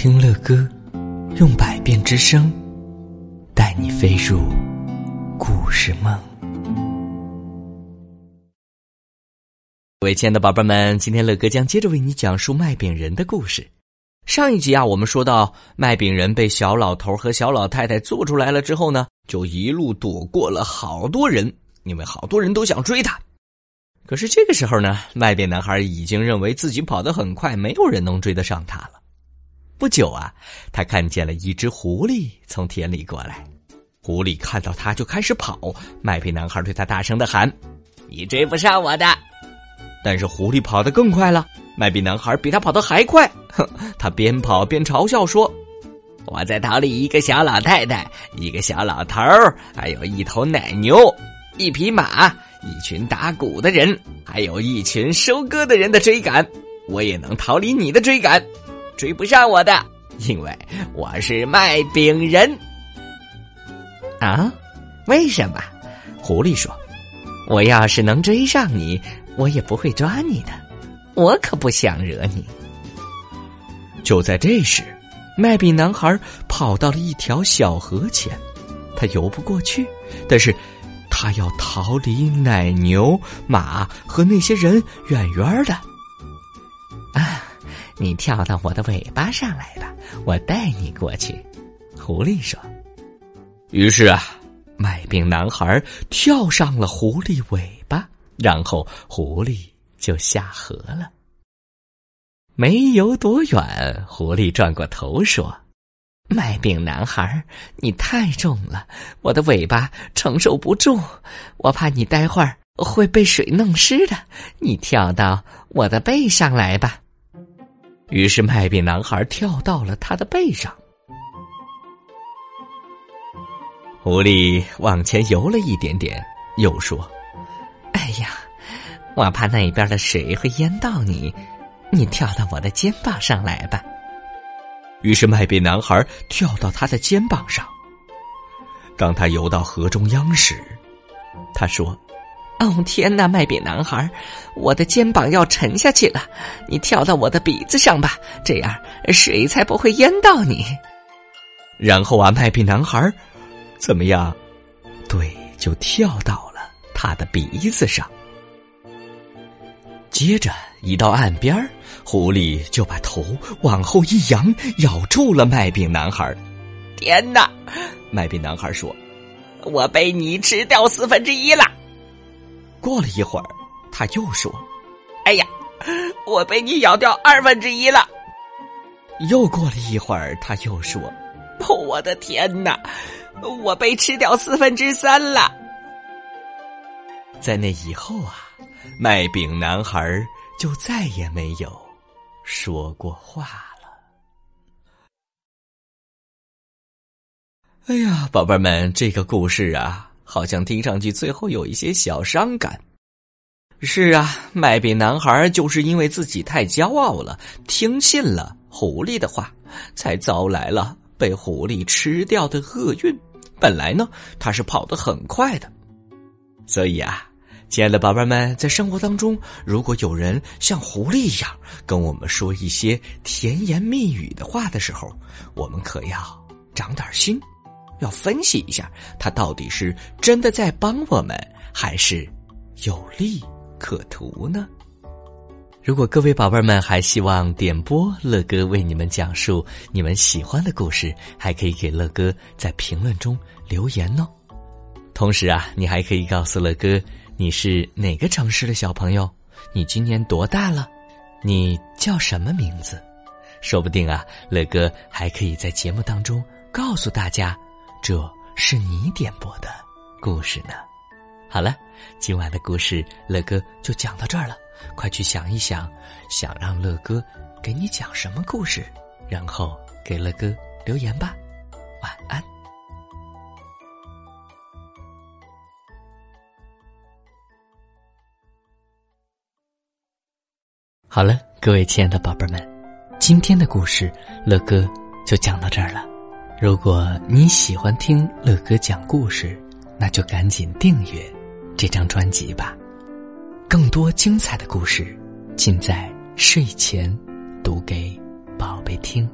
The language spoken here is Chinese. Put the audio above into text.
听乐歌，用百变之声带你飞入故事梦。各位亲爱的宝贝们，今天乐哥将接着为你讲述卖饼人的故事。上一集啊，我们说到卖饼人被小老头和小老太太做出来了之后呢，就一路躲过了好多人，因为好多人都想追他。可是这个时候呢，卖饼男孩已经认为自己跑得很快，没有人能追得上他了。不久啊，他看见了一只狐狸从田里过来。狐狸看到他就开始跑，麦皮男孩对他大声的喊：“你追不上我的！”但是狐狸跑得更快了，麦皮男孩比他跑得还快。哼，他边跑边嘲笑说：“我在逃离一个小老太太、一个小老头儿，还有一头奶牛、一匹马。”一群打鼓的人，还有一群收割的人的追赶，我也能逃离你的追赶，追不上我的，因为我是卖饼人。啊？为什么？狐狸说：“我要是能追上你，我也不会抓你的，我可不想惹你。”就在这时，卖饼男孩跑到了一条小河前，他游不过去，但是。他要逃离奶牛、马和那些人远远的。你跳到我的尾巴上来吧，我带你过去。”狐狸说。于是啊，卖饼男孩跳上了狐狸尾巴，然后狐狸就下河了。没游多远，狐狸转过头说。卖饼男孩，你太重了，我的尾巴承受不住，我怕你待会儿会被水弄湿的。你跳到我的背上来吧。于是卖饼男孩跳到了他的背上。狐狸往前游了一点点，又说：“哎呀，我怕那边的水会淹到你，你跳到我的肩膀上来吧。”于是麦饼男孩跳到他的肩膀上。当他游到河中央时，他说：“哦天哪，麦饼男孩，我的肩膀要沉下去了！你跳到我的鼻子上吧，这样水才不会淹到你。”然后啊，麦饼男孩怎么样？对，就跳到了他的鼻子上。接着一到岸边狐狸就把头往后一扬，咬住了麦饼男孩。天哪！麦饼男孩说：“我被你吃掉四分之一了。”过了一会儿，他又说：“哎呀，我被你咬掉二分之一了。”又过了一会儿，他又说：“哦，我的天哪，我被吃掉四分之三了。”在那以后啊。麦饼男孩就再也没有说过话了。哎呀，宝贝们，这个故事啊，好像听上去最后有一些小伤感。是啊，麦饼男孩就是因为自己太骄傲了，听信了狐狸的话，才遭来了被狐狸吃掉的厄运。本来呢，他是跑得很快的，所以啊。亲爱的宝贝们，在生活当中，如果有人像狐狸一样跟我们说一些甜言蜜语的话的时候，我们可要长点心，要分析一下他到底是真的在帮我们，还是有利可图呢？如果各位宝贝们还希望点播乐哥为你们讲述你们喜欢的故事，还可以给乐哥在评论中留言哦。同时啊，你还可以告诉乐哥。你是哪个城市的小朋友？你今年多大了？你叫什么名字？说不定啊，乐哥还可以在节目当中告诉大家，这是你点播的故事呢。好了，今晚的故事乐哥就讲到这儿了。快去想一想，想让乐哥给你讲什么故事，然后给乐哥留言吧。晚安。好了，各位亲爱的宝贝们，今天的故事乐哥就讲到这儿了。如果你喜欢听乐哥讲故事，那就赶紧订阅这张专辑吧。更多精彩的故事，尽在睡前读给宝贝听。